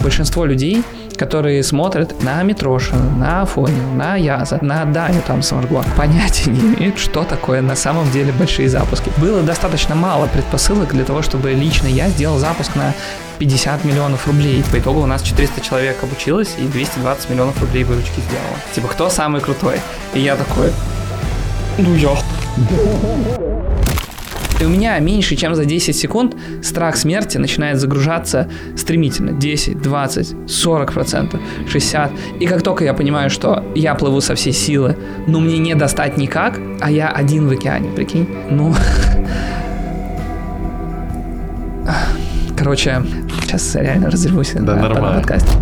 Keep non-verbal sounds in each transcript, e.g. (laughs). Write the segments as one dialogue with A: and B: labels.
A: Большинство людей, которые смотрят на Митрошина, на Афонина, на Яза, на Даню там Самарго, понятия не имеют, что такое на самом деле большие запуски. Было достаточно мало предпосылок для того, чтобы лично я сделал запуск на 50 миллионов рублей. По итогу у нас 400 человек обучилось и 220 миллионов рублей выручки сделало. Типа, кто самый крутой? И я такой, ну я. И у меня меньше, чем за 10 секунд страх смерти начинает загружаться стремительно. 10, 20, 40 процентов, 60. И как только я понимаю, что я плыву со всей силы, но мне не достать никак, а я один в океане, прикинь. Ну... (laughs) Короче, сейчас реально разрывусь
B: Да,
A: на, на
B: нормально.
A: подкасте.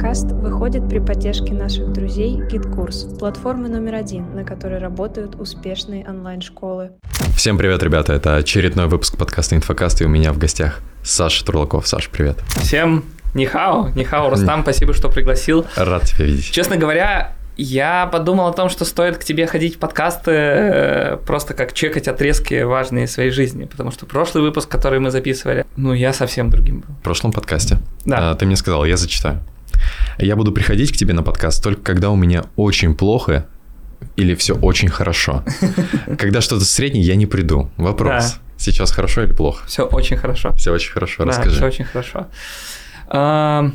C: Подкаст выходит при поддержке наших друзей GitKurs, платформы номер один, на которой работают успешные онлайн-школы.
B: Всем привет, ребята. Это очередной выпуск подкаста «Инфокаст», и у меня в гостях Саша Турлаков. Саш, привет.
A: Всем нихао, нихао, Рустам, спасибо, что пригласил.
B: Рад тебя видеть.
A: Честно говоря, я подумал о том, что стоит к тебе ходить в подкасты э, просто как чекать отрезки важные своей жизни, потому что прошлый выпуск, который мы записывали, ну, я совсем другим был.
B: В прошлом подкасте
A: Да.
B: а, ты мне сказал, я зачитаю. Я буду приходить к тебе на подкаст только когда у меня очень плохо или все очень хорошо. Когда что-то среднее, я не приду. Вопрос.
A: Да.
B: Сейчас хорошо или плохо?
A: Все очень хорошо.
B: Все очень хорошо,
A: Да, все
B: расскажи.
A: очень хорошо. А,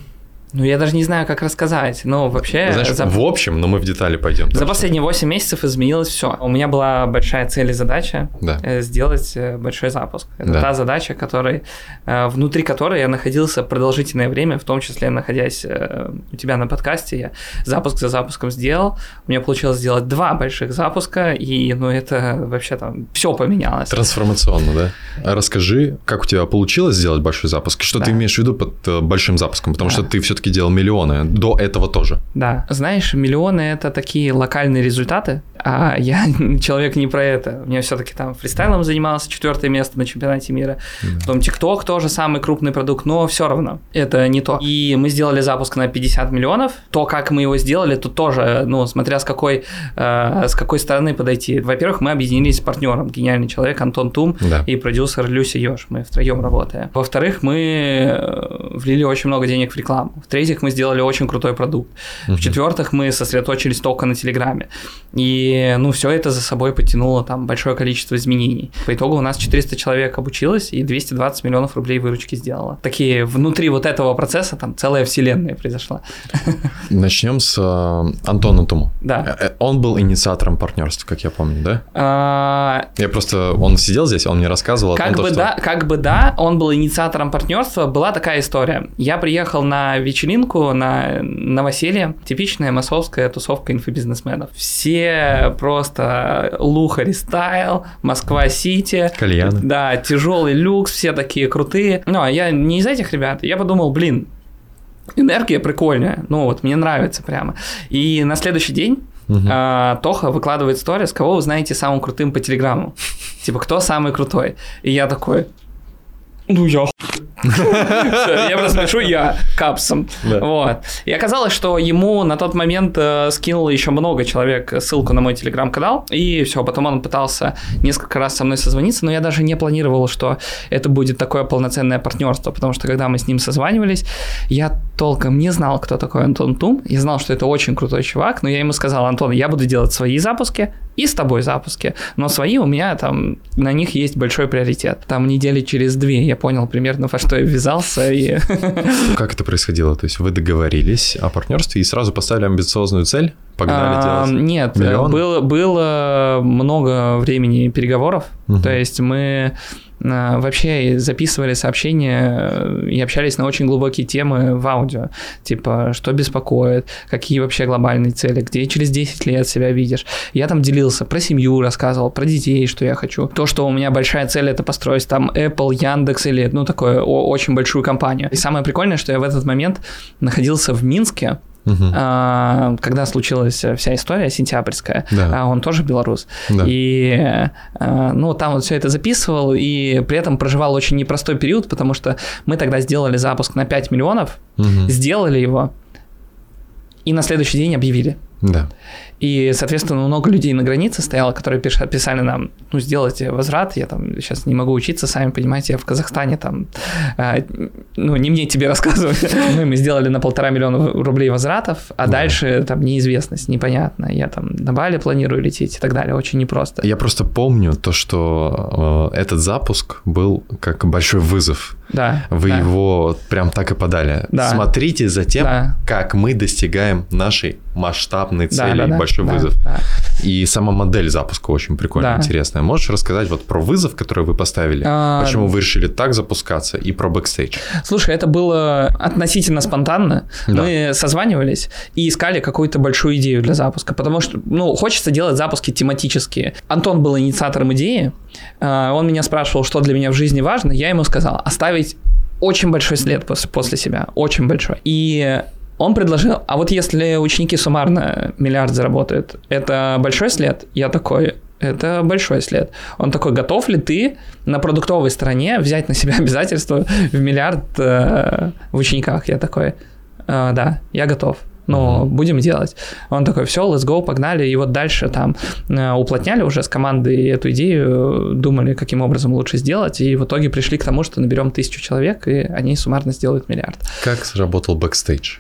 A: ну, я даже не знаю, как рассказать. Ну, вообще...
B: Знаешь,
A: за-
B: в общем, но мы в детали пойдем.
A: За последние 8 месяцев изменилось все. У меня была большая цель и задача
B: Да.
A: э, сделать э, большой запуск. Это
B: Да.
A: та задача, которой, э, внутри которой я находился продолжительное время, в том числе находясь у тебя на подкасте. Я запуск за запуском сделал. У меня получилось сделать два больших запуска, и ну это вообще там все поменялось.
B: Трансформационно, да? А Расскажи, как у тебя получилось сделать большой запуск? Что
A: Да.
B: ты имеешь в виду под большим запуском? Потому
A: Да.
B: что ты все-таки делал миллионы до этого тоже.
A: Да. Знаешь, миллионы это такие локальные результаты, а (laughs) я (laughs) человек не про это. У меня все-таки там фристайлом занимался, четвертое место на чемпионате мира. Потом ТикТок тоже самый крупный продукт, но все равно это не то. И мы сделали запуск на 50 миллионов. То, как мы его сделали, тут тоже, ну, смотря с какой, э, с какой стороны подойти. Во-первых, мы объединились с партнером, гениальный человек Антон Тум
B: Да.
A: и продюсер Люся Ёж. Мы втроем работаем. Во-вторых, мы э, влили очень много денег в рекламу. В-третьих, мы сделали очень крутой продукт. В-четвертых, мы сосредоточились только на Телеграме. И, ну, все это за собой потянуло там большое количество изменений. По итогу у нас 400 человек обучилось и 220 миллионов рублей выручки сделало. Такие внутри вот этого процесса там целая вселенная произошла. (laughs)
B: Начнем с э, Антона Туму.
A: Да.
B: Э, э, Он был инициатором партнерства, как я помню, да?
A: А,
B: Я просто, он сидел здесь, он мне рассказывал о
A: Как
B: том,
A: бы,
B: что...
A: да, как бы да, он был инициатором партнерства, была такая история. Я приехал на вечеринку, на новоселье, типичная массовская тусовка инфобизнесменов. Все просто лухари стайл, Москва-Сити.
B: Кальяны.
A: Да, тяжелый люкс, все такие крутые. Ну, а я не из этих ребят. Я подумал, блин, энергия прикольная. Ну, вот мне нравится прямо. И на следующий день а, Тоха выкладывает сторис, кого вы знаете самым крутым по Телеграму. Типа, кто самый крутой? И я такой, ну я Я просто пишу я капсом. Вот. И оказалось, что ему на тот момент э, скинуло еще много человек ссылку на мой телеграм-канал. И все, потом он пытался несколько раз со мной созвониться, но я даже не планировал, что это будет такое полноценное партнерство, потому что когда мы с ним созванивались, я толком не знал, кто такой Антон Тум. Я знал, что это очень крутой чувак, но я ему сказал, Антон, я буду делать свои запуски и с тобой запуски, но свои у меня там, на них есть большой приоритет. Там недели через две я понял примерно, во что я ввязался, и (laughs)
B: Как это происходило? То есть вы договорились о партнерстве и сразу поставили амбициозную цель? Погнали
A: А,
B: делать?
A: Нет,
B: Миллион?
A: было, было много времени переговоров.
B: Мгм.
A: То есть мы вообще записывали сообщения э, и общались на очень глубокие темы в аудио. Типа, что беспокоит, какие вообще глобальные цели, где через 10 лет себя видишь. Я там делился про семью, рассказывал, про детей, что я хочу. То, что у меня большая цель это построить там Apple, Яндекс или ну такое очень большую компанию. И самое прикольное, что я в этот момент находился в Минске, А, когда случилась вся история сентябрьская,
B: Да.
A: а он тоже белорус.
B: Да.
A: И а, ну, там вот все это записывал, и при этом проживал очень непростой период, потому что мы тогда сделали запуск на 5 миллионов,
B: Мгм.
A: сделали его, и на следующий день объявили.
B: Да.
A: И, соответственно, много людей на границе стояло, которые писали нам, ну, сделайте возврат, я там сейчас не могу учиться, сами понимаете, я в Казахстане там, э, ну, не мне тебе рассказывать. (laughs) Ну, и мы сделали на полтора миллиона рублей возвратов, а
B: Да.
A: дальше там неизвестность, непонятно. Я там на Бали планирую лететь и так далее, очень непросто.
B: Я просто помню то, что э, этот запуск был как большой вызов.
A: Да.
B: Вы
A: да.
B: его прям так и подали.
A: Да.
B: Смотрите за тем,
A: Да.
B: как мы достигаем нашей масштабной
A: Да,
B: цели.
A: да, да,
B: большой
A: да,
B: вызов.
A: да.
B: И сама модель запуска очень прикольная,
A: Да.
B: интересная. Можешь рассказать вот про вызов, который вы поставили?
A: А,
B: Почему вы решили так запускаться и про бэкстейдж?
A: Слушай, это было относительно спонтанно.
B: Да.
A: Мы созванивались и искали какую-то большую идею для запуска, потому что, ну, хочется делать запуски тематические. Антон был инициатором идеи, э, он меня спрашивал, что для меня в жизни важно, я ему сказал, оставить очень большой след после, после себя, очень большой. И он предложил, а вот если ученики суммарно миллиард заработают, это большой след? Я такой, это большой след. Он такой, готов ли ты на продуктовой стороне взять на себя (laughs) обязательства в миллиард э, в учениках? Я такой, «Э, да, я готов. Ну, будем делать. Он такой, все, let's go, погнали. И вот дальше там э, уплотняли уже с командой эту идею, думали, каким образом лучше сделать, и в итоге пришли к тому, что наберем тысячу человек, и они суммарно сделают миллиард.
B: Как сработал бэкстейдж?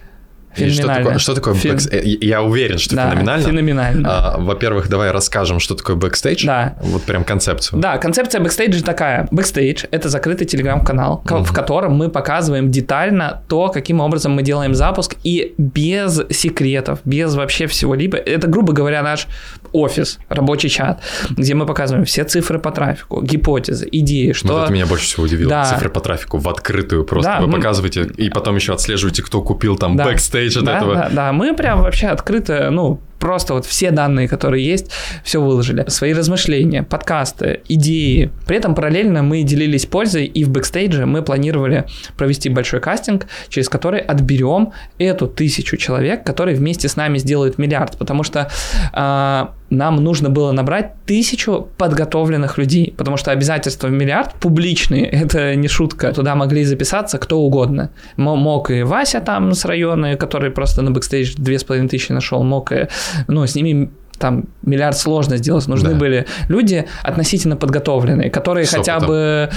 B: И что такое, что такое
A: Фен-
B: бэкс- э, Я уверен, что
A: Да,
B: феноменально.
A: феноменально.
B: А, во-первых, давай расскажем, что такое бэкстейдж.
A: Да.
B: Вот прям концепцию.
A: Да, концепция бэкстейджа такая. Бэкстейдж — это закрытый телеграм-канал, ко- в котором мы показываем детально то, каким образом мы делаем запуск, и без секретов, без вообще всего-либо. Это, грубо говоря, наш офис, рабочий чат, где мы показываем все цифры по трафику, гипотезы, идеи, что...
B: Вот это меня больше всего удивило.
A: Да.
B: Цифры по трафику в открытую просто.
A: Да,
B: Вы
A: мы-
B: показываете, и потом еще отслеживаете, кто купил там
A: Да.
B: бэкстейдж от
A: да,
B: этого.
A: Да, да, мы прям вообще открыто, ну, просто вот все данные, которые есть, все выложили. Свои размышления, подкасты, идеи. При этом параллельно мы делились пользой, и в бэкстейдже мы планировали провести большой кастинг, через который отберем эту тысячу человек, которые вместе с нами сделают миллиард, потому что а, нам нужно было набрать тысячу подготовленных людей, потому что обязательства в миллиард публичные, это не шутка. Туда могли записаться кто угодно. Мо- Мог и Вася там с района, который просто на бэкстейдж две с половиной тысячи нашел, мог и, ну, с ними там миллиард сложно сделать. Нужны
B: Да.
A: были люди относительно подготовленные, которые
B: С
A: хотя
B: опытом.
A: бы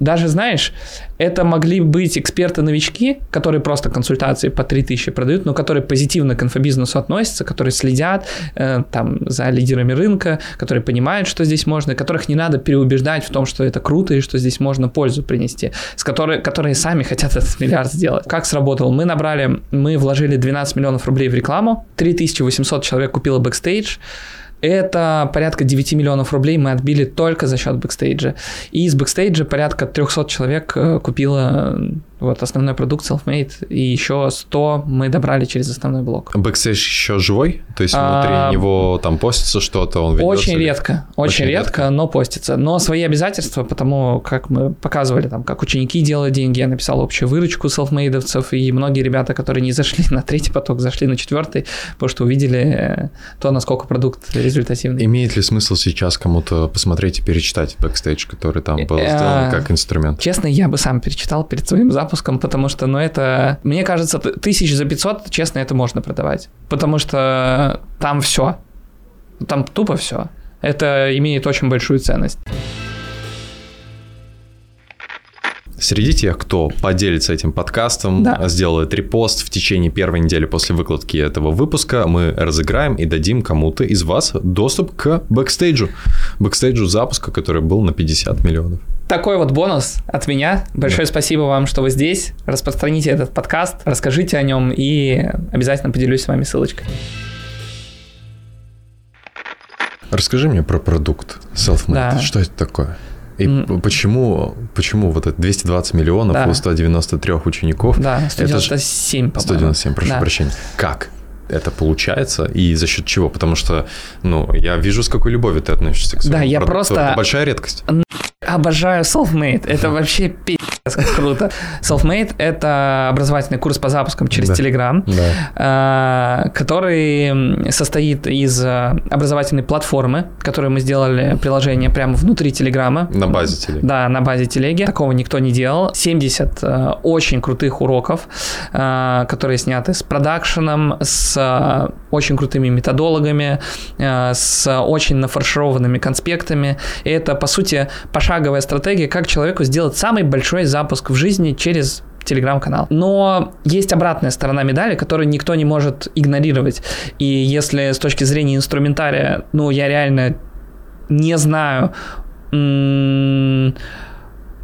A: даже, знаешь, это могли быть эксперты-новички, которые просто консультации по 3000 продают, но которые позитивно к инфобизнесу относятся, которые следят э, там за лидерами рынка, которые понимают, что здесь можно, и которых не надо переубеждать в том, что это круто и что здесь можно пользу принести, с которой, которые сами хотят этот миллиард сделать. Как сработало? Мы набрали, мы вложили 12 миллионов рублей в рекламу, 3800 человек купило бэкстейдж, это порядка 9 миллионов рублей мы отбили только за счет бэкстейджа. И из бэкстейджа порядка 300 человек э, купило вот основной продукт Selfmade, и еще 100 мы добрали через основной блок.
B: Бэкстейдж еще живой? То есть
A: А,
B: внутри него там постится что-то, он?
A: Очень редко, очень,
B: Очень
A: редко,
B: редко.
A: но постится. Но свои обязательства, потому как мы показывали, там, как ученики делают деньги, я написал общую выручку селфмейдовцев, и многие ребята, которые не зашли (laughs) на третий поток, зашли на четвертый, потому что увидели э, то, насколько продукт результативный.
B: Имеет ли смысл сейчас кому-то посмотреть и перечитать бэкстейдж, который там был
A: Э,
B: сделан как инструмент?
A: Честно, я бы сам перечитал перед своим запуском, потому что, ну, это, мне кажется, тысяч за 500, честно, это можно продавать. Потому что там все. Там тупо все. Это имеет очень большую ценность.
B: Среди тех, кто поделится этим подкастом,
A: Да.
B: сделает репост в течение первой недели после выкладки этого выпуска, мы разыграем и дадим кому-то из вас доступ к бэкстейджу. Бэкстейджу запуска, который был на 50 миллионов.
A: Такой вот бонус от меня. Большое спасибо вам, что вы здесь. Распространите этот подкаст, расскажите о нем и обязательно поделюсь с вами ссылочкой.
B: Расскажи мне про продукт Selfmade.
A: Да.
B: Что это такое? И п- почему, почему вот это 220 миллионов
A: Да.
B: у 193 учеников?
A: Да,
B: Это ж
A: 197, по-моему.
B: 197, прошу
A: Да.
B: прощения. Как это получается и за счет чего? Потому что, ну, я вижу, с какой любовью ты относишься к своему
A: Да, я
B: продукту.
A: просто-
B: Это большая редкость.
A: Обожаю Selfmade. Это вообще пи***. (laughs) Круто. Selfmade — это образовательный курс по запускам через
B: Да.
A: Telegram,
B: Да.
A: э, который состоит из э, образовательной платформы, которую мы сделали приложение прямо внутри Телеграма.
B: На базе телеги.
A: Да, на базе телеги. Такого никто не делал. 70 э, очень крутых уроков, которые сняты с продакшеном, с очень крутыми методологами, с очень нафаршированными конспектами. И это, по сути, пошаговая стратегия, как человеку сделать самый большой запуск в жизни через телеграм-канал. Но есть обратная сторона медали, которую никто не может игнорировать. И если с точки зрения инструментария, ну, я реально не знаю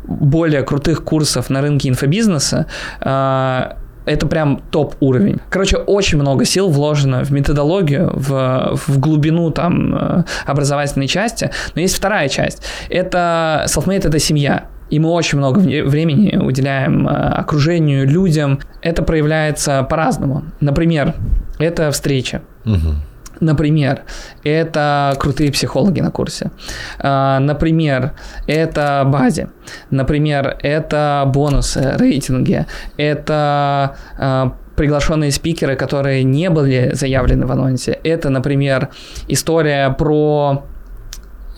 A: более крутых курсов на рынке инфобизнеса, а, это прям топ уровень. Короче, очень много сил вложено в методологию, в, в глубину там э, образовательной части. Но есть вторая часть. Это self-made это семья. И мы очень много времени уделяем э, окружению, людям. Это проявляется по-разному. Например, это встреча.
B: Мгм.
A: Например, это крутые психологи на курсе. А, Например, это базе. Например, это бонусы, рейтинги. Это а, приглашенные спикеры, которые не были заявлены в анонсе. Это, например, история про...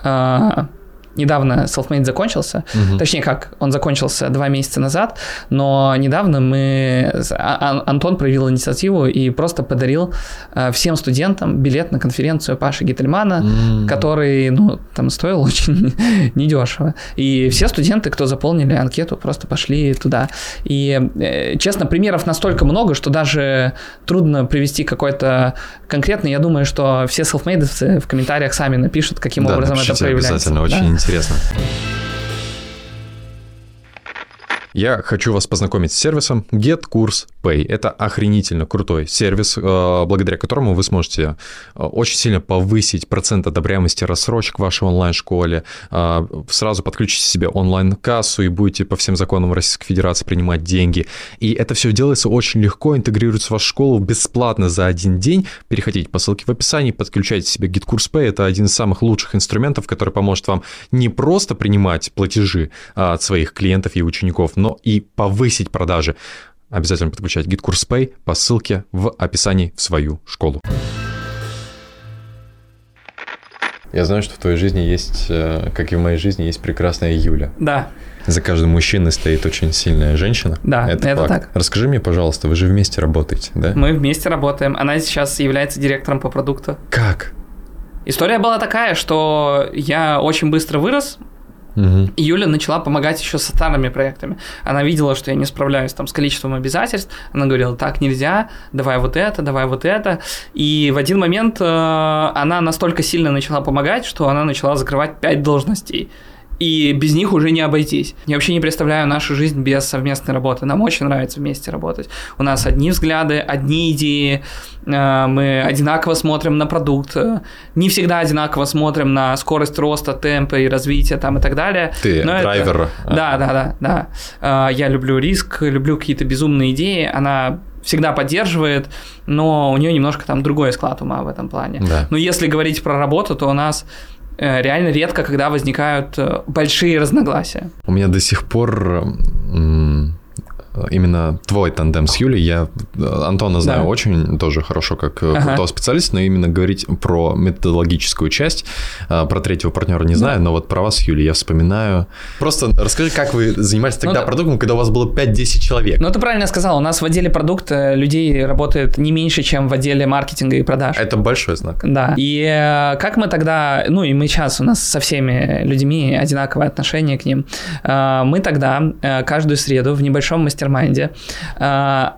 A: а, Недавно Selfmade закончился,
B: Мгм.
A: Точнее, как, он закончился два месяца назад, но недавно мы... А- Ан- Антон проявил инициативу и просто подарил э, всем студентам билет на конференцию Паши Гительмана,
B: М.
A: который, ну, там стоил (laughs) очень недешево. И все студенты, кто заполнили анкету, просто пошли туда. И, э, честно, примеров настолько много, что даже трудно привести какой-то конкретный. Я думаю, что все селфмейдовцы в комментариях сами напишут, каким
B: Да,
A: образом это проявляется.
B: обязательно,
A: Да.
B: очень интересно. Я хочу вас познакомить с сервисом Pay. Это охренительно крутой сервис, э, благодаря которому вы сможете э, очень сильно повысить процент одобряемости рассрочек в вашей онлайн-школе, э, сразу подключите себе онлайн-кассу и будете по всем законам Российской Федерации принимать деньги. И это все делается очень легко, интегрируется в вашу школу бесплатно за один день. Переходите по ссылке в описании, подключайте себе Pay. Это один из самых лучших инструментов, который поможет вам не просто принимать платежи от своих клиентов и учеников, но и повысить продажи. Обязательно подключать GitKurs Pay по ссылке в описании в свою школу. Я знаю, что в твоей жизни есть, э, как и в моей жизни, есть прекрасная Юля.
A: Да,
B: За каждым мужчиной стоит очень сильная женщина.
A: Да, это
B: факт.
A: так.
B: Расскажи мне, пожалуйста, вы же вместе работаете, да?
A: Мы вместе работаем. Она сейчас является директором по продукту.
B: Как?
A: История была такая, что я очень быстро вырос, И Юля начала помогать еще со старыми проектами. Она видела, что я не справляюсь там с количеством обязательств. Она говорила, так нельзя, давай вот это, давай вот это. И в один момент э, она настолько сильно начала помогать, что она начала закрывать пять должностей. И без них уже не обойтись. Я вообще не представляю нашу жизнь без совместной работы. Нам очень нравится вместе работать. У нас одни взгляды, одни идеи, э, мы одинаково смотрим на продукт, э, не всегда одинаково смотрим на скорость роста, темпа и развития там и так далее.
B: Ты
A: Но это-
B: драйвер. а,
A: Да, да, да, да. Э, Я люблю риск, люблю какие-то безумные идеи. Она всегда поддерживает, но у нее немножко там другой склад ума в этом плане.
B: Да.
A: Но если говорить про работу, то у нас реально редко, когда возникают э, большие разногласия.
B: У меня до сих пор именно твой тандем с Юлей, я э, Антона знаю
A: Да.
B: очень тоже хорошо как э,
A: Ага.
B: крутого специалиста, но именно говорить про методологическую часть, э, про третьего партнера не знаю, но вот про вас, Юлия, я вспоминаю. Просто расскажи, как вы занимались тогда
A: да.
B: продуктом, когда у вас было 5-10 человек?
A: Ну, ты правильно сказал, у нас в отделе продукта людей работает не меньше, чем в отделе маркетинга и продаж.
B: Это большой знак.
A: Да. И как мы тогда, ну и мы сейчас, у нас со всеми людьми одинаковое отношение к ним. Мы тогда каждую среду в небольшом мастер-майнде э,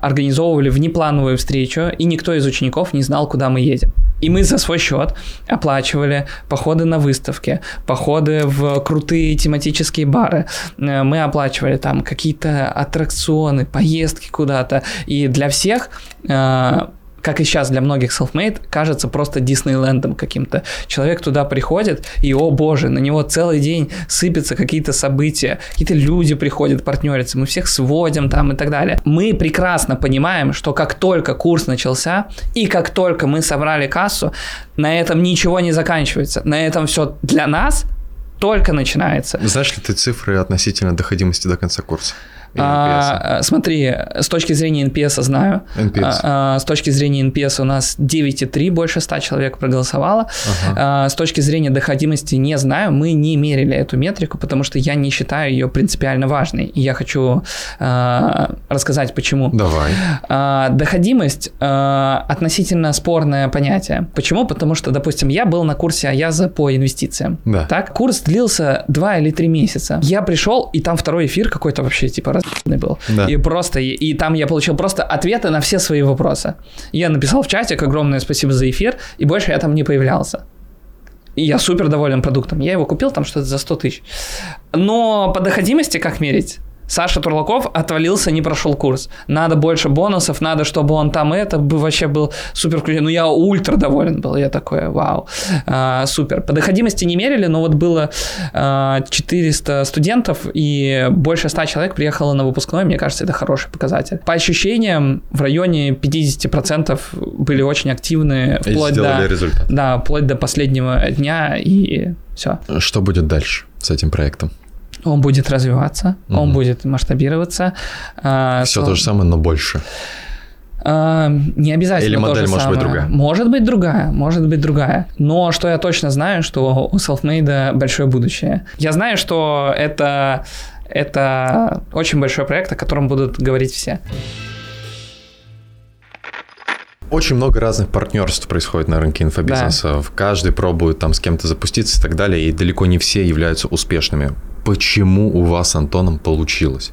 A: организовывали внеплановую встречу, и никто из учеников не знал, куда мы едем. И мы за свой счет оплачивали походы на выставки, походы в крутые тематические бары. Э, Мы оплачивали там какие-то аттракционы, поездки куда-то. И для всех э, как и сейчас для многих self-made, кажется просто Диснейлендом каким-то. Человек туда приходит, и, о боже, на него целый день сыпятся какие-то события, какие-то люди приходят партнериться, мы всех сводим там и так далее. Мы прекрасно понимаем, что как только курс начался, и как только мы собрали кассу, на этом ничего не заканчивается. На этом все для нас только начинается.
B: Знаешь ли ты цифры относительно доходимости до конца курса?
A: А, смотри, с точки зрения NPS знаю.
B: NPS.
A: А, а, с точки зрения NPS у нас 9,3, больше 100 человек проголосовало. Ага. А, с точки зрения доходимости не знаю, мы не мерили эту метрику, потому что я не считаю ее принципиально важной. И я хочу а, рассказать, почему.
B: Давай.
A: А, доходимость а, относительно спорное понятие. Почему? Потому что, допустим, я был на курсе Аяза по инвестициям.
B: Да.
A: Так, курс длился 2 или 3 месяца. Я пришел, и там второй эфир какой-то вообще, типа, был. Да. И просто, и, и там я получил просто ответы на все свои вопросы. Я написал в чатик огромное спасибо за эфир, и больше я там не появлялся. И я супер доволен продуктом. Я его купил там что-то за 100 тысяч. Но по доходимости как мерить? Саша Турлаков отвалился, не прошел курс. Надо больше бонусов, надо, чтобы он там это бы вообще был супер включен. Ну, я ультра доволен был. Я такой, вау, а, супер. По доходимости не мерили, но вот было а, 400 студентов, и больше 100 человек приехало на выпускной. Мне кажется, это хороший показатель. По ощущениям, в районе 50% были очень активны.
B: Вплоть до, результат.
A: Да, вплоть до последнего дня, и все.
B: Что будет дальше с этим проектом?
A: Он будет развиваться, угу. он будет масштабироваться.
B: А, Все то же самое, но больше.
A: А, не обязательно.
B: Или модель может
A: самое.
B: быть другая.
A: Может быть другая, может быть другая. Но что я точно знаю, что у Selfmade большое будущее. Я знаю, что это, это очень большой проект, о котором будут говорить все.
B: Очень много разных партнерств происходит на рынке инфобизнеса. Да. Каждый пробует там с кем-то запуститься и так далее, и далеко не все являются успешными почему у вас с Антоном получилось?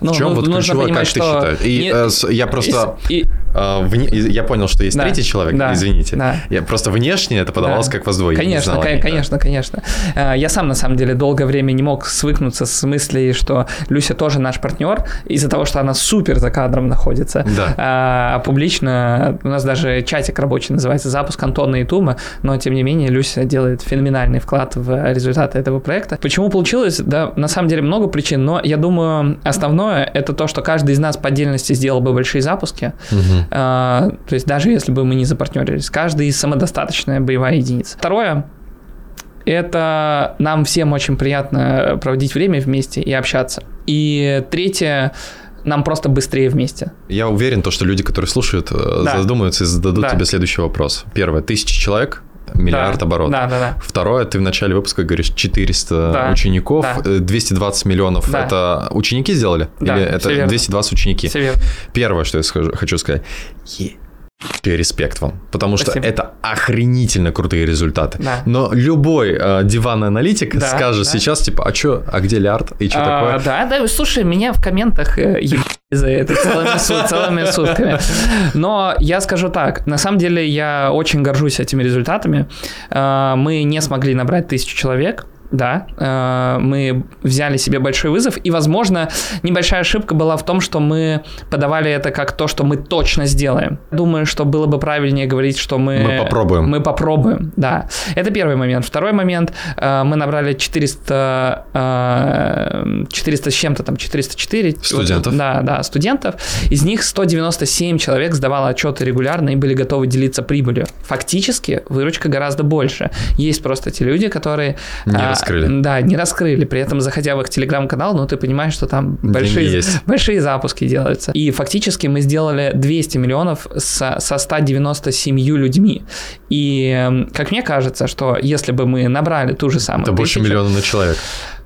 B: Ну, в чем ну, вот ключевое, понимать, как ты считаешь? И не... э, я просто... И... Э, вне... Я понял, что есть да, третий человек, да, извините. Да. Я просто внешне это подавалось да. как воздвоение.
A: Конечно, знал, конечно, конечно, конечно. Э, я сам, на самом деле, долгое время не мог свыкнуться с мыслью, что Люся тоже наш партнер, из-за того, что она супер за кадром находится.
B: Да.
A: А публично у нас даже чатик рабочий называется «Запуск Антона и Тума», но, тем не менее, Люся делает феноменальный вклад в результаты этого проекта. Почему получилось? Да, на самом деле много причин, но я думаю, основное – это то, что каждый из нас по отдельности сделал бы большие запуски, угу. А, то есть даже если бы мы не запартнерились, каждый самодостаточная боевая единица. Второе, это нам всем очень приятно проводить время вместе и общаться. И третье, нам просто быстрее вместе.
B: Я уверен, то, что люди, которые слушают, э, да. задумаются и зададут да. тебе следующий вопрос. Первое, тысяча человек, миллиард
A: да.
B: оборотов.
A: Да, да, да.
B: Второе, ты в начале выпуска говоришь 400 да. учеников, да. 220 э, миллионов. Да. Это ученики сделали?
A: Да,
B: Или это
A: верно.
B: 220 ученики?
A: Все верно.
B: Первое, что я хочу сказать. Респект вам, потому что Спасибо. это охренительно крутые результаты.
A: Да.
B: Но любой э, диван-аналитик да, скажет да. сейчас, типа, а чё, а где Лярд и что а, такое?
A: Да, да, слушай, меня в комментах э, за это целыми, целыми сутками. Но я скажу так, на самом деле я очень горжусь этими результатами. Э, мы не смогли набрать тысячу человек, да, э, мы взяли себе большой вызов, и, возможно, небольшая ошибка была в том, что мы подавали это как то, что мы точно сделаем. Думаю, что было бы правильнее говорить, что мы...
B: Мы попробуем.
A: Мы попробуем, да. Это первый момент. Второй момент, э, мы набрали 400, 400 э, с чем-то, там, 404...
B: Студентов.
A: Да, да, студентов. Из них 197 человек сдавало отчеты регулярно и были готовы делиться прибылью. Фактически, выручка гораздо больше. Есть просто те люди, которые...
B: Не раскрыли.
A: Да, не раскрыли. При этом, заходя в их телеграм-канал, ну, ты понимаешь, что там большие, большие запуски делаются. И фактически мы сделали 200 миллионов со, со 197 людьми. И, как мне кажется, что если бы мы набрали ту же самую...
B: Это больше миллиона на человека.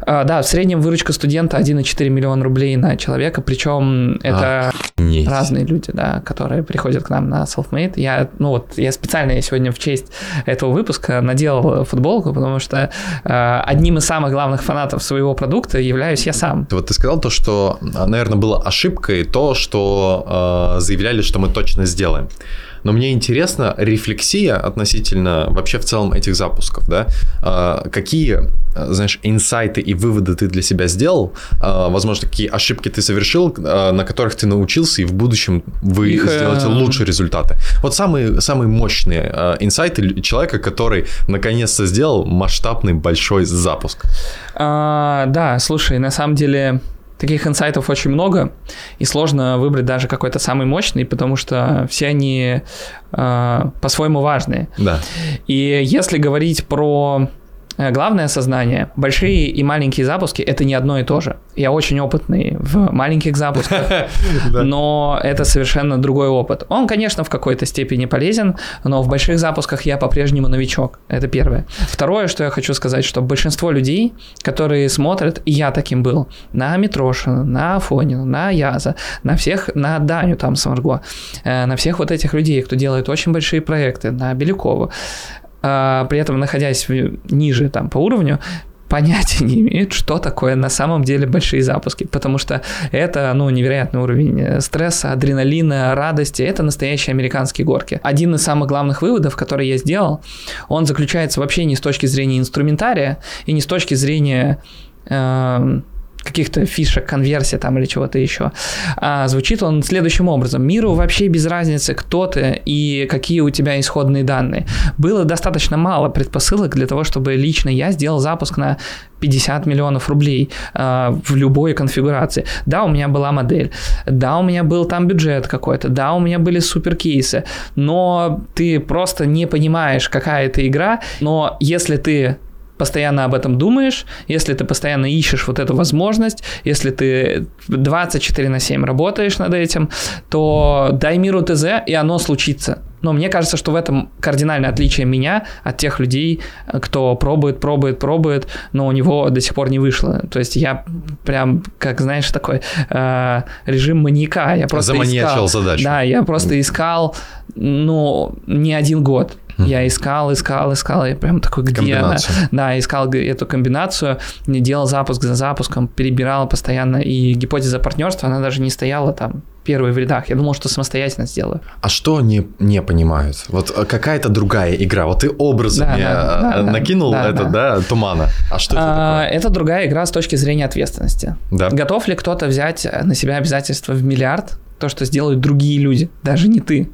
A: А, да, в среднем выручка студента 1,4 миллиона рублей на человека, причем это Охренеть. разные люди, да, которые приходят к нам на Selfmade. Я, ну вот, я специально сегодня в честь этого выпуска надел футболку, потому что э, одним из самых главных фанатов своего продукта являюсь я сам.
B: Вот ты сказал то, что, наверное, было ошибкой то, что э, заявляли, что мы точно сделаем. Но мне интересна рефлексия относительно вообще в целом этих запусков, да? А, какие, знаешь, инсайты и выводы ты для себя сделал? А, возможно, какие ошибки ты совершил, а, на которых ты научился, и в будущем вы Их, э, сделаете лучшие результаты. Вот самые, самые мощные инсайты человека, который наконец-то сделал масштабный большой запуск.
A: А, да, слушай, на самом деле Таких инсайтов очень много, и сложно выбрать даже какой-то самый мощный, потому что все они э, по-своему важные.
B: Да.
A: И если говорить про главное осознание. Большие и маленькие запуски — это не одно и то же. Я очень опытный в маленьких запусках, (laughs) но это совершенно другой опыт. Он, конечно, в какой-то степени полезен, но в больших запусках я по-прежнему новичок. Это первое. Второе, что я хочу сказать, что большинство людей, которые смотрят, и я таким был, на Митрошина, на Афонину, на Яза, на всех, на Даню там Самарго, э, на всех вот этих людей, кто делает очень большие проекты, на Белякову, а, при этом находясь ниже там по уровню, понятия не имеют, что такое на самом деле большие запуски, потому что это, ну, невероятный уровень э, стресса, адреналина, радости, это настоящие американские горки. Один из самых главных выводов, который я сделал, он заключается вообще не с точки зрения инструментария и не с точки зрения э, каких-то фишек, конверсии там или чего-то еще. А звучит он следующим образом. Миру вообще без разницы, кто ты и какие у тебя исходные данные. Было достаточно мало предпосылок для того, чтобы лично я сделал запуск на 50 миллионов рублей э, в любой конфигурации. Да, у меня была модель, да, у меня был там бюджет какой-то, да, у меня были супер кейсы, но ты просто не понимаешь, какая это игра, но если ты постоянно об этом думаешь, если ты постоянно ищешь вот эту возможность, если ты 24 на 7 работаешь над этим, то дай миру ТЗ, и оно случится. Но мне кажется, что в этом кардинальное отличие меня от тех людей, кто пробует, пробует, пробует, но у него до сих пор не вышло. То есть я прям, как знаешь, такой э, режим маньяка. Я просто
B: Заманьячил
A: искал,
B: задачу.
A: Да, я просто искал, ну, не один год. Я искал, искал, искал, я прям такой, где она? Да, искал эту комбинацию, не делал запуск за запуском, перебирал постоянно, и гипотеза партнерства, она даже не стояла там первой в рядах. Я думал, что самостоятельно сделаю.
B: А что они не понимают? Вот э, какая-то другая игра. Вот ты образами да, да, э, да, накинул да, это, да. да, тумана. А что это а,
A: такое? Это другая игра с точки зрения ответственности.
B: Да.
A: Готов ли кто-то взять на себя обязательства в миллиард, то, что сделают другие люди, даже не ты?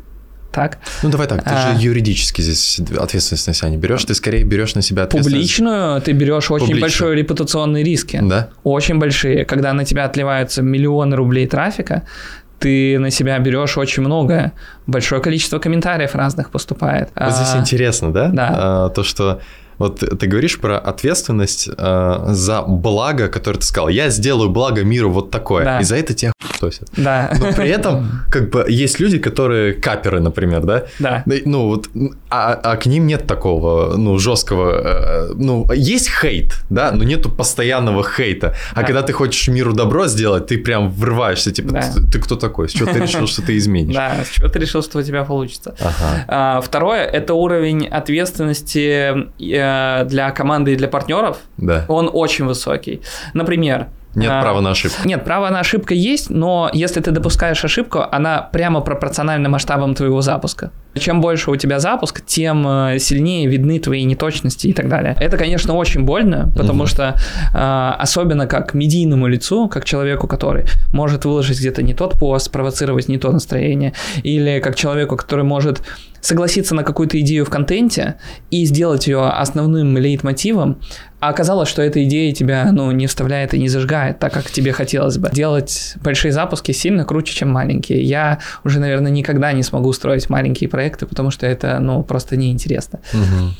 A: Так.
B: Ну давай так, ты а... же юридически здесь ответственность на себя не берешь, ты скорее берешь на себя ответственность.
A: Публичную ты берешь очень Публично. большие репутационные риски.
B: Да.
A: Очень большие. Когда на тебя отливаются миллионы рублей трафика, ты на себя берешь очень многое. Большое количество комментариев разных поступает.
B: Вот здесь а... интересно, да?
A: Да.
B: А, то, что вот ты говоришь про ответственность э, за благо, которое ты сказал. Я сделаю благо миру вот такое. Да. И за это тебя (laughs) тосят.
A: Да.
B: Но при этом, как бы, есть люди, которые каперы, например, да?
A: Да.
B: Ну, вот, а, а к ним нет такого, ну, жесткого, э, ну, есть хейт, да, но нету постоянного хейта. А да. когда ты хочешь миру добро сделать, ты прям врываешься, типа, да. ты, ты кто такой? С чего ты решил, что ты изменишь?
A: Да, с чего ты решил, что у тебя получится?
B: Ага.
A: А, второе, это уровень ответственности э, для команды и для партнеров,
B: да.
A: он очень высокий. Например,
B: нет а, права на ошибку.
A: Нет, право на ошибку есть, но если ты допускаешь ошибку, она прямо пропорциональна масштабам твоего запуска. Чем больше у тебя запуск, тем э, сильнее видны твои неточности и так далее. Это, конечно, очень больно, потому угу. что э, особенно как медийному лицу, как человеку, который может выложить где-то не тот пост, провоцировать не то настроение, или как человеку, который может согласиться на какую-то идею в контенте и сделать ее основным лейтмотивом, а оказалось, что эта идея тебя ну, не вставляет и не зажигает так, как тебе хотелось бы. Делать большие запуски сильно круче, чем маленькие. Я уже, наверное, никогда не смогу строить маленькие проекты, потому что это ну, просто неинтересно.
B: Угу.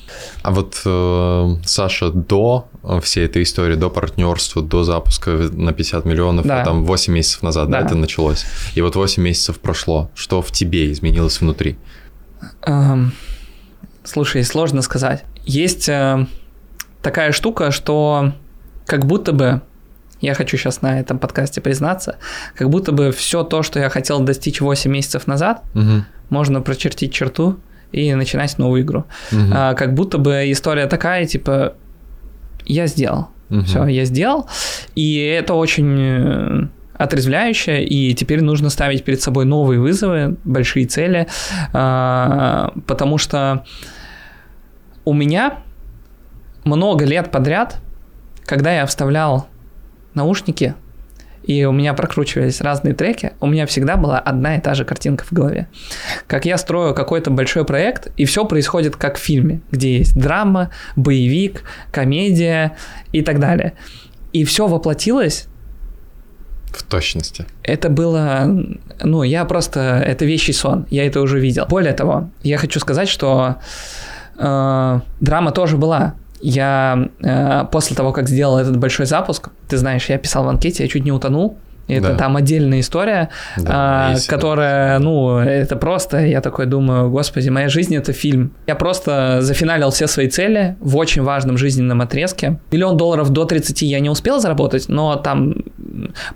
B: А вот, э, Саша, до всей этой истории, до партнерства, до запуска на 50 миллионов, да. там 8 месяцев назад, да. да, это началось. И вот 8 месяцев прошло. Что в тебе изменилось внутри?
A: Эм, слушай, сложно сказать. Есть э, такая штука, что как будто бы я хочу сейчас на этом подкасте признаться, как будто бы все то, что я хотел достичь 8 месяцев назад,
B: угу.
A: Можно прочертить черту и начинать новую игру.
B: Угу.
A: А, как будто бы история такая, типа, я сделал. Угу. Все, я сделал. И это очень э, отрезвляющее, и теперь нужно ставить перед собой новые вызовы, большие цели, а, потому что у меня много лет подряд, когда я вставлял наушники, и у меня прокручивались разные треки, у меня всегда была одна и та же картинка в голове. Как я строю какой-то большой проект, и все происходит как в фильме, где есть драма, боевик, комедия и так далее. И все воплотилось
B: в точности.
A: Это было, ну, я просто, это вещий сон, я это уже видел. Более того, я хочу сказать, что э, драма тоже была. Я э, после того, как сделал этот большой запуск, ты знаешь, я писал в анкете, я чуть не утонул, это
B: Да.
A: там отдельная история,
B: Да,
A: а, которая, ну, это просто, я такой думаю, господи, моя жизнь это фильм. Я просто зафиналил все свои цели в очень важном жизненном отрезке. Миллион долларов до 30 я не успел заработать, но там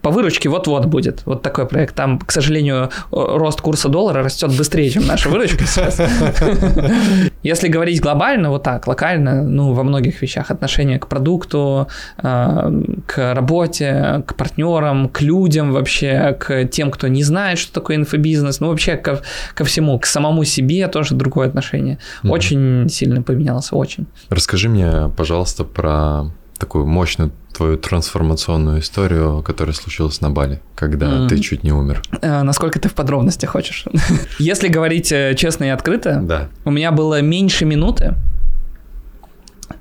A: по выручке вот-вот будет. Вот такой проект. Там, к сожалению, рост курса доллара растет быстрее, чем наша выручка сейчас. (laughs) Если говорить глобально, вот так, локально, ну, во многих вещах, отношение к продукту, э, к работе, к партнерам, к людям вообще, к тем, кто не знает, что такое инфобизнес, ну, вообще ко, ко всему, к самому себе тоже другое отношение.
B: Мгм.
A: Очень сильно поменялось, очень.
B: Расскажи мне, пожалуйста, про такую мощную твою трансформационную историю, которая случилась на Бали, когда
A: Мгм.
B: ты чуть не умер.
A: Э, насколько ты в подробности хочешь? (laughs) Если говорить э, честно и открыто,
B: Да.
A: У меня было меньше минуты.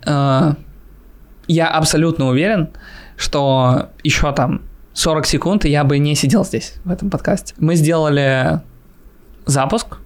A: Э, Я абсолютно уверен, что еще там 40 секунд, и я бы не сидел здесь, в этом подкасте. Мы сделали запуск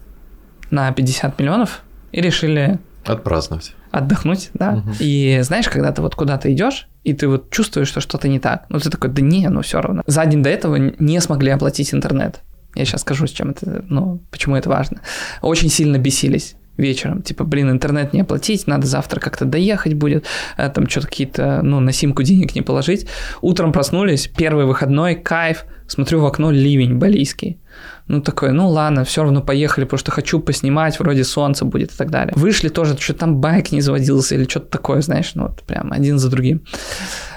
A: на 50 миллионов и решили
B: Отпраздновать.
A: отдохнуть, да.
B: Мгм.
A: И знаешь, когда ты вот куда-то идешь, и ты вот чувствуешь, что что-то не так, ну ты такой, да не, ну все равно. За день до этого не смогли оплатить интернет. Я сейчас скажу, с чем это, ну, почему это важно. Очень сильно бесились вечером. Типа, блин, интернет не оплатить, надо завтра как-то доехать будет, э, там что-то какие-то, ну, на симку денег не положить. Утром проснулись, первый выходной, кайф, смотрю в окно, ливень балийский. Ну, такой, ну ладно, все равно поехали, что хочу поснимать, вроде солнце будет и так далее. Вышли тоже, что там байк не заводился или что-то такое, знаешь, ну, вот прям один за другим.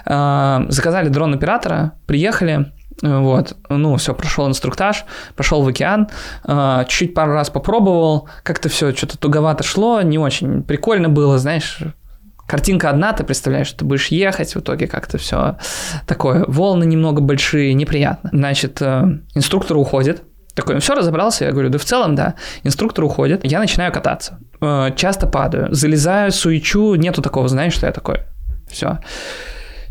A: А, Заказали дрон-оператора, приехали, вот, ну, все, прошел инструктаж, пошел в океан, а, чуть-чуть пару раз попробовал, как-то все что-то туговато шло, не очень прикольно было, знаешь, Картинка одна, ты представляешь, что ты будешь ехать, в итоге как-то все такое, волны немного большие, неприятно. Значит, э, инструктор уходит, такой, ну все, разобрался, я говорю, да в целом, да. Инструктор уходит, я начинаю кататься, Э, часто падаю, залезаю, суечу, нету такого, знаешь, что я такой, все.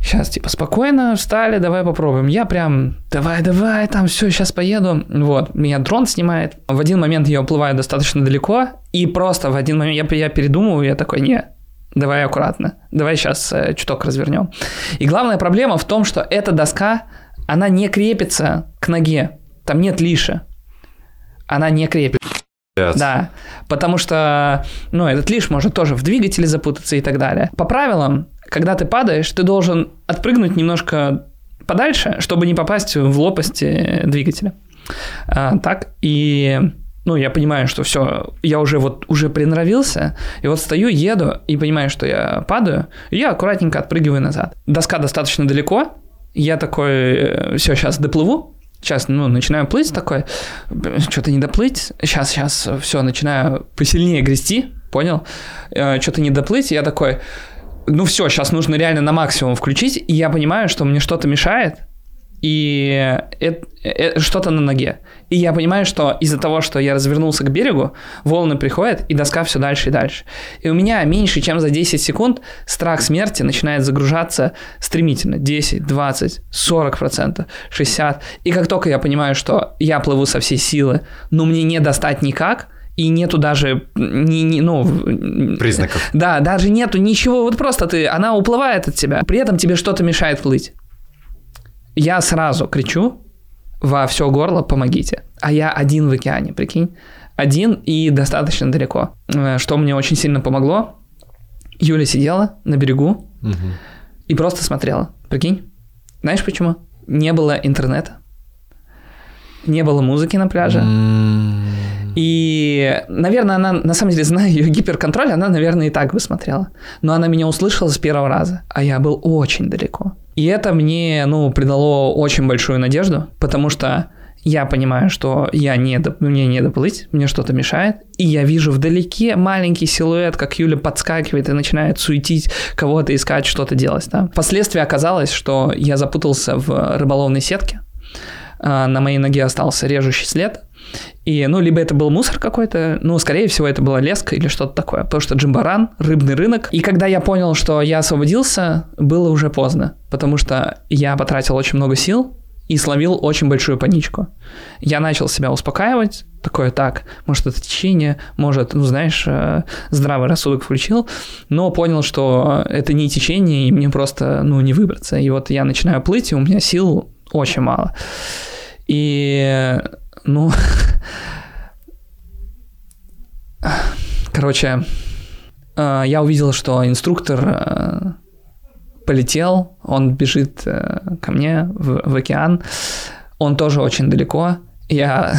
A: Сейчас, типа, спокойно встали, давай попробуем. Я прям, давай, давай, там все, сейчас поеду. Вот, меня дрон снимает. В один момент я уплываю достаточно далеко, и просто в один момент я, я передумываю, я такой, не, давай аккуратно, давай сейчас э, чуток развернем. И главная проблема в том, что эта доска, она не крепится к ноге, там нет лиши. Она не крепится. Да, потому что, ну, этот лишь может тоже в двигателе запутаться и так далее. По правилам, когда ты падаешь, ты должен отпрыгнуть немножко подальше, чтобы не попасть в лопасти двигателя. А, так, и, ну, я понимаю, что все, я уже вот уже приноровился, и вот стою, еду, и понимаю, что я падаю, и я аккуратненько отпрыгиваю назад. Доска достаточно далеко, я такой, все, сейчас доплыву, Сейчас, ну, начинаю плыть такой, что-то не доплыть, сейчас, сейчас, все, начинаю посильнее грести, понял? Что-то не доплыть, я такой, ну все, сейчас нужно реально на максимум включить, и я понимаю, что мне что-то мешает, и это, это, что-то на ноге. И я понимаю, что из-за того, что я развернулся к берегу, волны приходят, и доска все дальше и дальше. И у меня меньше, чем за 10 секунд страх смерти начинает загружаться стремительно. 10, 20, 40 процентов, 60. И как только я понимаю, что я плыву со всей силы, но мне не достать никак, и нету даже ни, ни, ну,
B: признаков. (laughs)
A: Да, даже нету ничего, вот просто ты, она уплывает от тебя, при этом тебе что-то мешает плыть. Я сразу кричу во все горло «помогите». А я один в океане, прикинь. Один и достаточно далеко. Что мне очень сильно помогло. Юля сидела на берегу
B: Угу.
A: и просто смотрела. Прикинь? Знаешь почему? Не было интернета. Не было музыки на пляже. И, наверное, она, на самом деле, зная ее гиперконтроль, она, наверное, и так бы смотрела. Но она меня услышала с первого раза, а я был очень далеко. И это мне, ну, придало очень большую надежду, потому что я понимаю, что я не, мне не доплыть, мне что-то мешает, и я вижу вдалеке маленький силуэт, как Юля подскакивает и начинает суетить, кого-то искать, что-то делать. Да? Впоследствии оказалось, что я запутался в рыболовной сетке, на моей ноге остался режущий след, и, ну, либо это был мусор какой-то, ну, скорее всего, это была леска или что-то такое, потому что Джимбаран, рыбный рынок. И когда я понял, что я освободился, было уже поздно, потому что я потратил очень много сил, и словил очень большую паничку. Я начал себя успокаивать, такое так, может это течение, может, ну знаешь, э, здравый рассудок включил, но понял, что это не течение, и мне просто, ну, не выбраться. И вот я начинаю плыть, и у меня сил очень мало. И, ну, короче, э, я увидел, что инструктор э, полетел, он бежит ко мне в, в океан, он тоже очень далеко. Я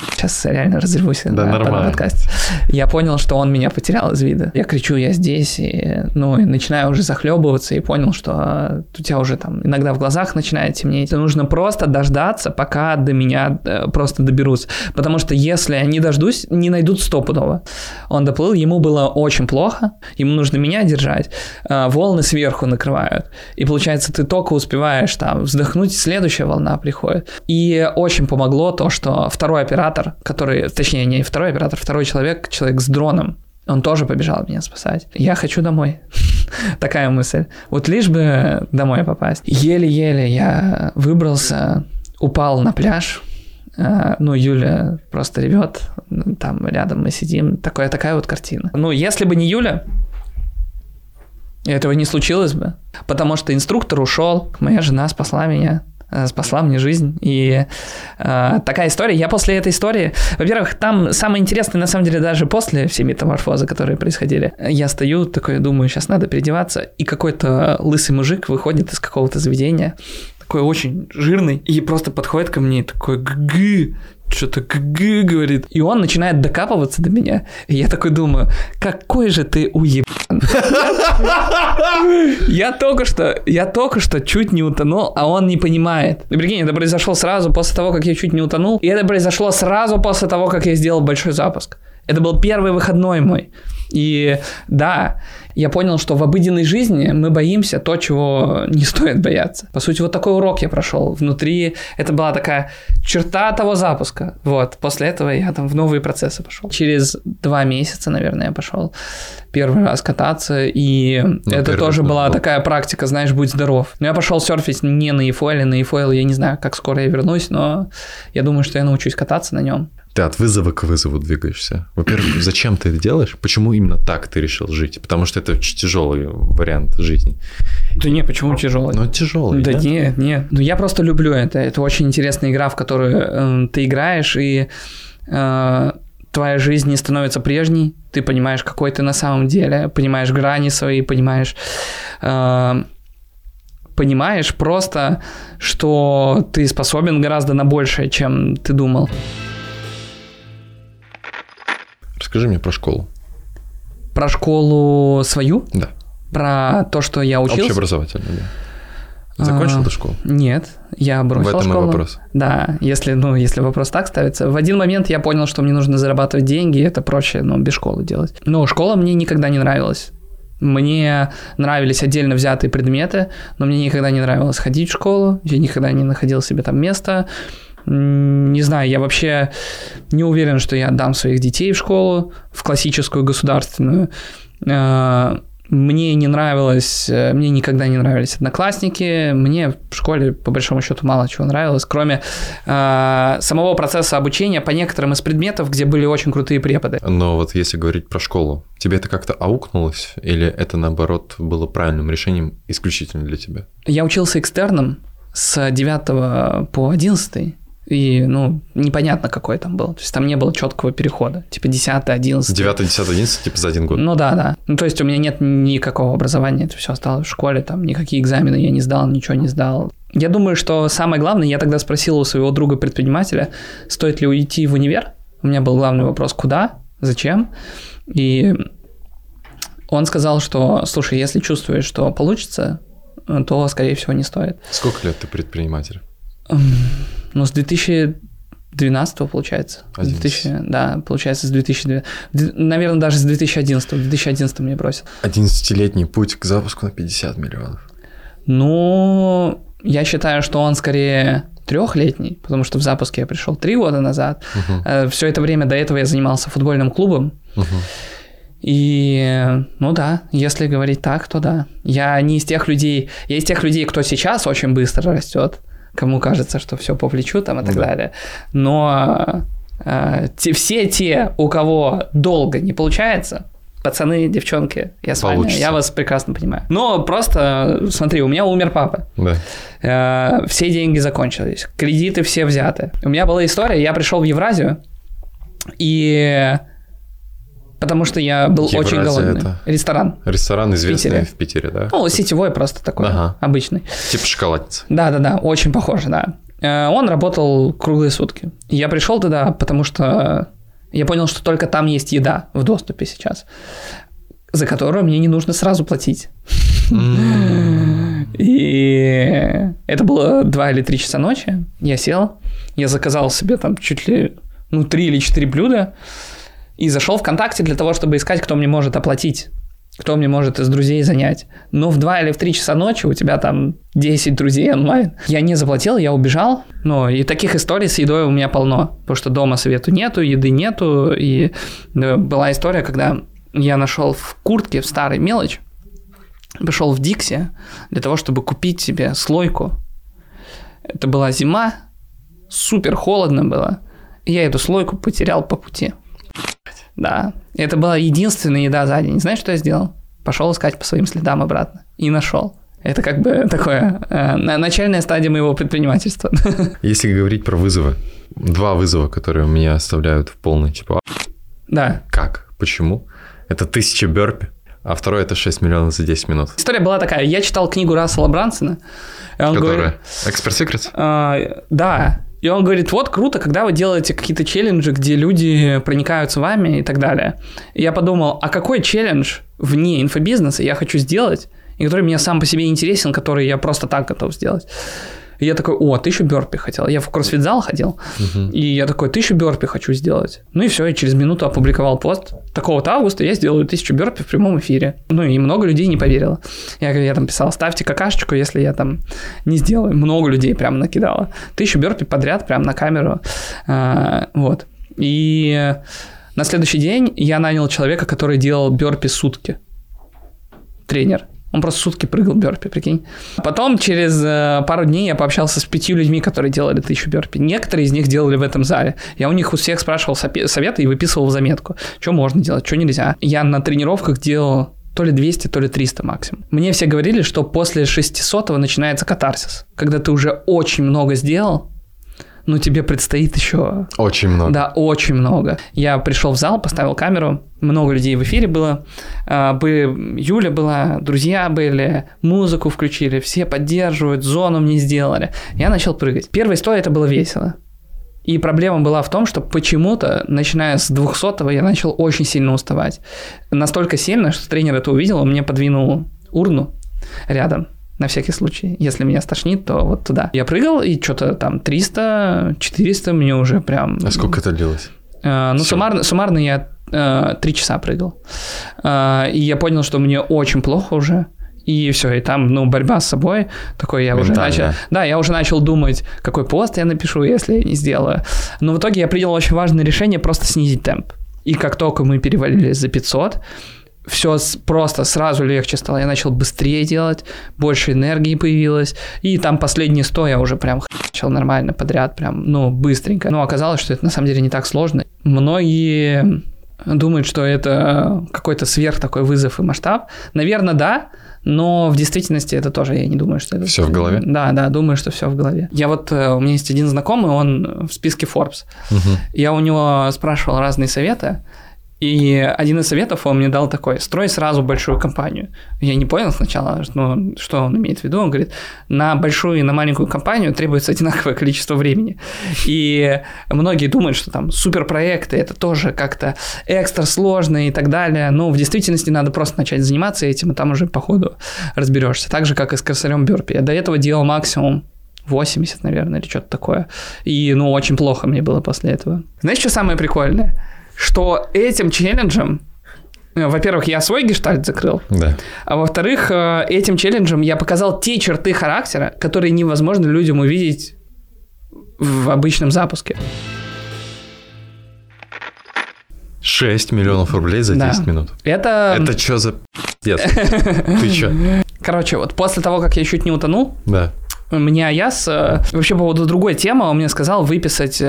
A: Сейчас реально разрывусь
B: да, на нормально. подкасте.
A: Я понял, что он меня потерял из вида. Я кричу, я здесь, и, ну, и начинаю уже захлебываться, и понял, что у тебя уже там иногда в глазах начинает темнеть. Нужно просто дождаться, пока до меня э, просто доберутся. Потому что если я не дождусь, не найдут стопудово. Он доплыл, ему было очень плохо, ему нужно меня держать. Э, волны сверху накрывают. И получается, ты только успеваешь там вздохнуть, следующая волна приходит. И очень помогло то, что второй оператор, который, точнее, не второй оператор, второй человек, человек с дроном, он тоже побежал меня спасать. Я хочу домой. (laughs) Такая мысль. Вот лишь бы домой попасть. Еле-еле я выбрался, упал на пляж. А, ну, Юля просто ревет, там рядом мы сидим. Такая, такая вот картина. Ну, если бы не Юля, этого не случилось бы. Потому что инструктор ушел, моя жена спасла меня. Э, спасла мне жизнь. И э, такая история. Я после этой истории, во-первых, там самое интересное, на самом деле, даже после всей метаморфозы, которые происходили, я стою, такой думаю, сейчас надо переодеваться, и какой-то лысый мужик выходит из какого-то заведения, такой очень жирный, и просто подходит ко мне, такой, гы, что-то г говорит. И он начинает докапываться до меня. И я такой думаю, какой же ты уебан. (laughs) Я только что, я только что чуть не утонул, а он не понимает. И прикинь, это произошло сразу после того, как я чуть не утонул. И это произошло сразу после того, как я сделал большой запуск. Это был первый выходной мой. И да, я понял, что в обыденной жизни мы боимся то, чего не стоит бояться. По сути, вот такой урок я прошел. Внутри это была такая черта того запуска. Вот. После этого я там в новые процессы пошел. Через два месяца, наверное, я пошел первый раз кататься, и ну, это тоже была был. такая практика, знаешь, будь здоров. Но я пошел серфить не на EFOIL, на EFOIL я не знаю, как скоро я вернусь, но я думаю, что я научусь кататься на нем
B: ты от вызова к вызову двигаешься. Во-первых, (clears throat) зачем ты это делаешь? Почему именно так ты решил жить? Потому что это очень тяжелый вариант жизни.
A: Да не, почему тяжелый?
B: Ну, тяжелый.
A: Да нет, нет. нет. Ну, я просто люблю это. Это очень интересная игра, в которую э, ты играешь, и э, твоя жизнь не становится прежней. Ты понимаешь, какой ты на самом деле, понимаешь грани свои, понимаешь... Э, понимаешь просто, что ты способен гораздо на большее, чем ты думал.
B: Расскажи мне про школу.
A: Про школу свою?
B: Да.
A: Про то, что я учился?
B: Общеобразовательную, да. Закончил
A: а,
B: ты школу?
A: Нет, я бросил
B: школу. В этом
A: школу.
B: и вопрос.
A: Да, если, ну, если вопрос так ставится. В один момент я понял, что мне нужно зарабатывать деньги, это проще, ну, без школы делать. Но школа мне никогда не нравилась. Мне нравились отдельно взятые предметы, но мне никогда не нравилось ходить в школу, я никогда не находил себе там места. Не знаю, я вообще не уверен, что я отдам своих детей в школу, в классическую государственную. А, мне не нравилось, э, мне никогда не нравились одноклассники, мне в школе по большому счету мало чего нравилось, кроме э, самого процесса обучения по некоторым из предметов, где были очень крутые преподы.
B: Но вот если говорить про школу, тебе это как-то аукнулось или это наоборот было правильным решением исключительно для тебя?
A: Я учился экстерном с 9 по 11 и, ну, непонятно, какой там был. То есть там не было четкого перехода. Типа 10, 11.
B: 9, 10, 11, типа за один год.
A: Ну да, да. Ну, то есть у меня нет никакого образования. Это все осталось в школе, там никакие экзамены я не сдал, ничего не сдал. Я думаю, что самое главное, я тогда спросил у своего друга-предпринимателя, стоит ли уйти в универ. У меня был главный вопрос, куда, зачем. И он сказал, что, слушай, если чувствуешь, что получится, то, скорее всего, не стоит.
B: Сколько лет ты предприниматель?
A: Ну, с 2012 получается. 2000, да, получается, с 2012. Наверное, даже с 2011. В 2011 мне бросил.
B: 11-летний путь к запуску на 50 миллионов.
A: Ну, я считаю, что он скорее трехлетний, потому что в запуске я пришел три года назад. Угу. Э, Все это время до этого я занимался футбольным клубом. Угу. И, ну да, если говорить так, то да. Я не из тех людей, я из тех людей, кто сейчас очень быстро растет, кому кажется, что все по плечу там и так
B: Да.
A: далее. Но э, те, все те, у кого долго не получается, пацаны, девчонки, я с вами,
B: Получится.
A: я вас прекрасно понимаю. Но просто, смотри, у меня умер папа.
B: Да.
A: Э, все деньги закончились, кредиты все взяты. У меня была история, я пришел в Евразию, и потому что я был
B: Евразия
A: очень голодный.
B: это?
A: Ресторан.
B: Ресторан известный
A: Питере.
B: в Питере, да?
A: Ну, сетевой просто такой,
B: Ага.
A: обычный.
B: Типа шоколадница.
A: Да-да-да, очень похоже, да. Э, Он работал круглые сутки. Я пришел туда, потому что я понял, что только там есть еда в доступе сейчас, за которую мне не нужно сразу платить. И это было 2 или 3 часа ночи. Я сел, я заказал себе там чуть ли, ну, 3 или 4 блюда и зашел ВКонтакте для того, чтобы искать, кто мне может оплатить, кто мне может из друзей занять. Но в 2 или в 3 часа ночи у тебя там 10 друзей онлайн. Я не заплатил, я убежал. Ну, и таких историй с едой у меня полно, потому что дома свету нету, еды нету. И э, была история, когда я нашел в куртке, в старой мелочь, пошел в Дикси для того, чтобы купить себе слойку. Это была зима, супер холодно было. И я эту слойку потерял по пути. Да, это была единственная еда за день. Знаешь, что я сделал? Пошел искать по своим следам обратно. И нашел. Это как бы такое э, на- начальная стадия моего предпринимательства. (laughs)
B: Если говорить про вызовы, два вызова, которые меня оставляют в полный, типа, «А,
A: Да.
B: как, почему? Это тысяча бёрпи, а второе это 6 миллионов за 10 минут.
A: История была такая. Я читал книгу Рассела Брансона. он говорит-
B: Которая? Expert Secrets?
A: А, да. И он говорит, вот круто, когда вы делаете какие-то челленджи, где люди проникаются вами и так далее. И я подумал, а какой челлендж вне инфобизнеса я хочу сделать, и который мне сам по себе интересен, который я просто так готов сделать. И я такой, о, тысячу бёрпи хотел. Я в кроссфит-зал ходил, и я такой, тысячу бёрпи хочу сделать. Ну и все, и через минуту опубликовал пост. Такого-то августа я сделаю тысячу бёрпи в прямом эфире. Ну и много людей не поверило. Я, я там писал, ставьте какашечку, если я там не сделаю. Много людей прям накидало. Тысячу бёрпи подряд прям на камеру. А, вот. И на следующий день я нанял человека, который делал бёрпи сутки. Тренер. Он просто сутки прыгал бёрпи, прикинь. Потом через э, пару дней я пообщался с пятью людьми, которые делали тысячу бёрпи. Некоторые из них делали в этом зале. Я у них у всех спрашивал советы и выписывал в заметку, что можно делать, что нельзя. Я на тренировках делал то ли 200, то ли 300 максимум. Мне все говорили, что после 600 начинается катарсис. Когда ты уже очень много сделал, но тебе предстоит еще
B: Очень много.
A: да, очень много. Я пришел в зал, поставил камеру, много людей в эфире было, а, Юля была, друзья были, музыку включили, все поддерживают, зону мне сделали. Я начал прыгать. Первые сто это было весело. И проблема была в том, что почему-то, начиная с 200 я начал очень сильно уставать. Настолько сильно, что тренер это увидел, он мне подвинул урну рядом. На всякий случай. Если меня стошнит, то вот туда. Я прыгал, и что-то там 300, 400 мне уже прям...
B: А сколько это длилось?
A: Э, ну, суммарно, суммарно я э, три часа прыгал. Э, и я понял, что мне очень плохо уже. И все, и там, ну, борьба с собой, такой я уже начал... Да, я уже начал думать, какой пост я напишу, если я не сделаю. Но в итоге я принял очень важное решение просто снизить темп. И как только мы перевалили за 500, все просто сразу легче стало. Я начал быстрее делать, больше энергии появилось. И там последние 100 я уже прям начал нормально подряд, прям, ну, быстренько. Но оказалось, что это на самом деле не так сложно. Многие думают, что это какой-то сверх такой вызов и масштаб. Наверное, да, но в действительности это тоже, я не думаю, что это...
B: Всё в голове?
A: Да, да, думаю, что все в голове. Я вот, э, у меня есть один знакомый, он в списке Forbes.
B: Мгм.
A: Я у него спрашивал разные советы, и один из советов он мне дал такой, строй сразу большую компанию. Я не понял сначала, ну, что он имеет в виду. Он говорит, на большую и на маленькую компанию требуется одинаковое количество времени. И многие думают, что там суперпроекты, это тоже как-то экстра сложно и так далее. Но в действительности надо просто начать заниматься этим, и там уже по ходу разберешься. Так же, как и с кросарем Бёрпи. Я до этого делал максимум 80, наверное, или что-то такое. И, ну, очень плохо мне было после этого. Знаешь, что самое прикольное? Что этим челленджем, э, во-первых, я свой гештальт закрыл,
B: Да.
A: а во-вторых, э, этим челленджем я показал те черты характера, которые невозможно людям увидеть в обычном запуске.
B: 6 миллионов рублей за
A: Да.
B: 10 минут.
A: Это,
B: Это что за пиздец? Ты чё? (laughs)
A: короче, вот после того, как я чуть не утонул,
B: Да.
A: Мне Аяс э, вообще по поводу другой темы, он мне сказал выписать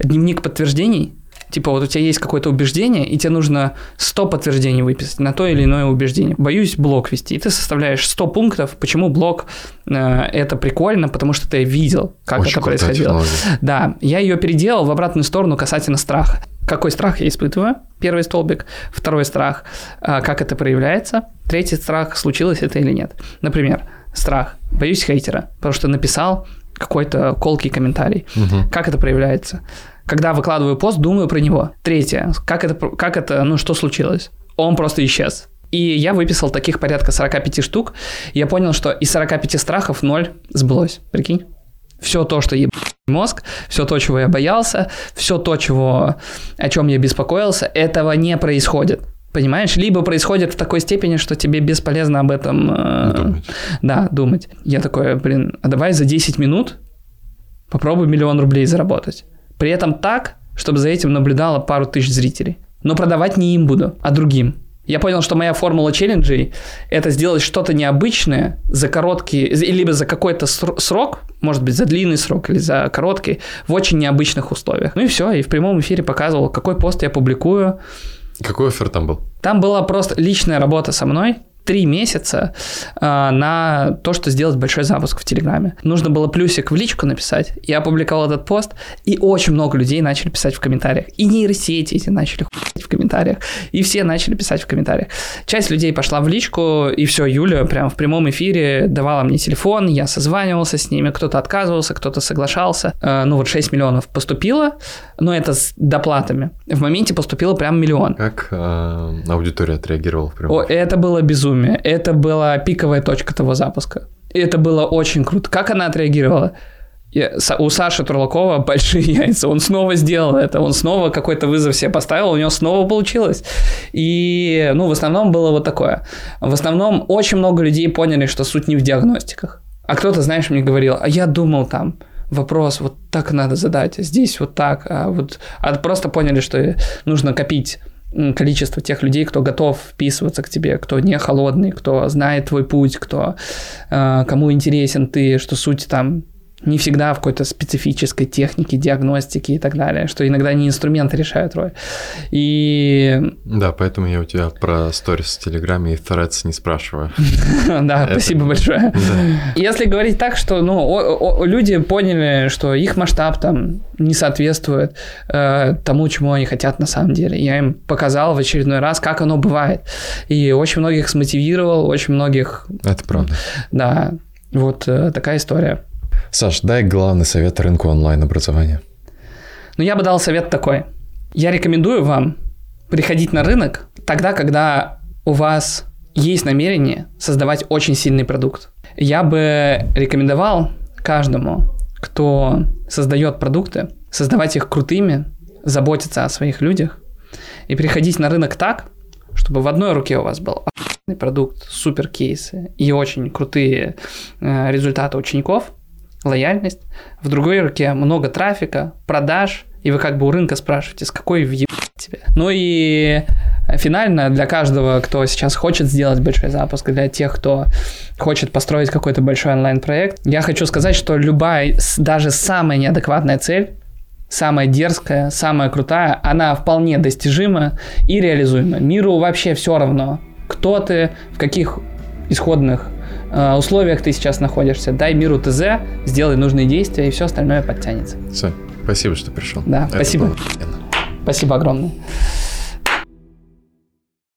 A: дневник подтверждений. Типа вот у тебя есть какое-то убеждение, и тебе нужно 100 подтверждений выписать на то или иное убеждение. Боюсь блок вести. И ты составляешь 100 пунктов, почему блок э, это прикольно, потому что ты видел, как
B: Очень
A: это происходило.
B: технология.
A: Да, я ее переделал в обратную сторону касательно страха. Какой страх я испытываю? Первый столбик. Второй страх, а, как это проявляется. Третий страх, случилось это или нет. Например, страх. Боюсь хейтера, потому что написал какой-то колкий комментарий.
B: Мгм.
A: Как это проявляется? Когда выкладываю пост, думаю про него. Третье. Как это, как это, ну что случилось? Он просто исчез. И я выписал таких порядка 45 штук. Я понял, что из 45 страхов 0 сбылось. Прикинь? Все то, что еб мозг, все то, чего я боялся, все то, чего, о чем я беспокоился, этого не происходит. Понимаешь? Либо происходит в такой степени, что тебе бесполезно об этом э,
B: Думать.
A: да, думать. Я такой, блин, а давай за 10 минут попробуй миллион рублей заработать. При этом так, чтобы за этим наблюдало пару тысяч зрителей. Но продавать не им буду, а другим. Я понял, что моя формула челленджей – это сделать что-то необычное за короткий, либо за какой-то ср- срок, может быть, за длинный срок или за короткий, в очень необычных условиях. Ну и все, и в прямом эфире показывал, какой пост я публикую,
B: Какой офер там был?
A: там была просто личная работа со мной, три месяца а, на то, что сделать большой запуск в Телеграме. Нужно было плюсик в личку написать. Я опубликовал этот пост, и очень много людей начали писать в комментариях. И нейросети эти начали в комментариях. И все начали писать в комментариях. Часть людей пошла в личку, и все, Юля прям в прямом эфире давала мне телефон, я созванивался с ними, кто-то отказывался, кто-то соглашался. А, ну вот 6 миллионов поступило, но это с доплатами. В моменте поступило прям миллион.
B: Как э, аудитория отреагировала в
A: О, это было безумие. Это была пиковая точка того запуска. И это было очень круто. Как она отреагировала? Я- у Саши Турлакова большие (laughs) яйца. Он снова сделал это. Он снова какой-то вызов себе поставил. У него снова получилось. И, ну, в основном было вот такое. В основном очень много людей поняли, что суть не в диагностиках. А кто-то, знаешь, мне говорил, а я думал там, вопрос вот так надо задать, а здесь вот так, а вот а просто поняли, что нужно копить количество тех людей, кто готов вписываться к тебе, кто не холодный, кто знает твой путь, кто э, кому интересен ты, что суть там не всегда в какой-то специфической технике, диагностике и так далее, что иногда не инструменты решают роль. И
B: Да, поэтому я у тебя про сторис в Телеграме и Threads не спрашиваю. (laughs)
A: да, спасибо большое. (laughs) Если говорить так, что ну, люди поняли, что их масштаб там не соответствует э, тому, чему они хотят на самом деле. Я им показал в очередной раз, как оно бывает. И очень многих смотивировал, очень многих,
B: Это правда.
A: да, вот э, такая история.
B: Саш, дай главный совет рынку онлайн-образования.
A: Но я бы дал совет такой. Я рекомендую вам приходить на рынок тогда, когда у вас есть намерение создавать очень сильный продукт. Я бы рекомендовал каждому, кто создает продукты, создавать их крутыми, заботиться о своих людях и приходить на рынок так, чтобы в одной руке у вас был продукт, супер кейсы и очень крутые э, результаты учеников, лояльность, в другой руке много трафика, продаж, и вы как бы у рынка спрашиваете, с какой въебать тебе. Ну и финально для каждого, кто сейчас хочет сделать большой запуск, для тех, кто хочет построить какой-то большой онлайн-проект, я хочу сказать, что любая, даже самая неадекватная цель, самая дерзкая, самая крутая, она вполне достижима и реализуема. Миру вообще все равно, кто ты, в каких исходных условиях ты сейчас находишься. Дай миру ТЗ, сделай нужные действия, и все остальное подтянется.
B: Все, спасибо, что пришел.
A: Да,
B: Это
A: спасибо.
B: было.
A: Спасибо огромное.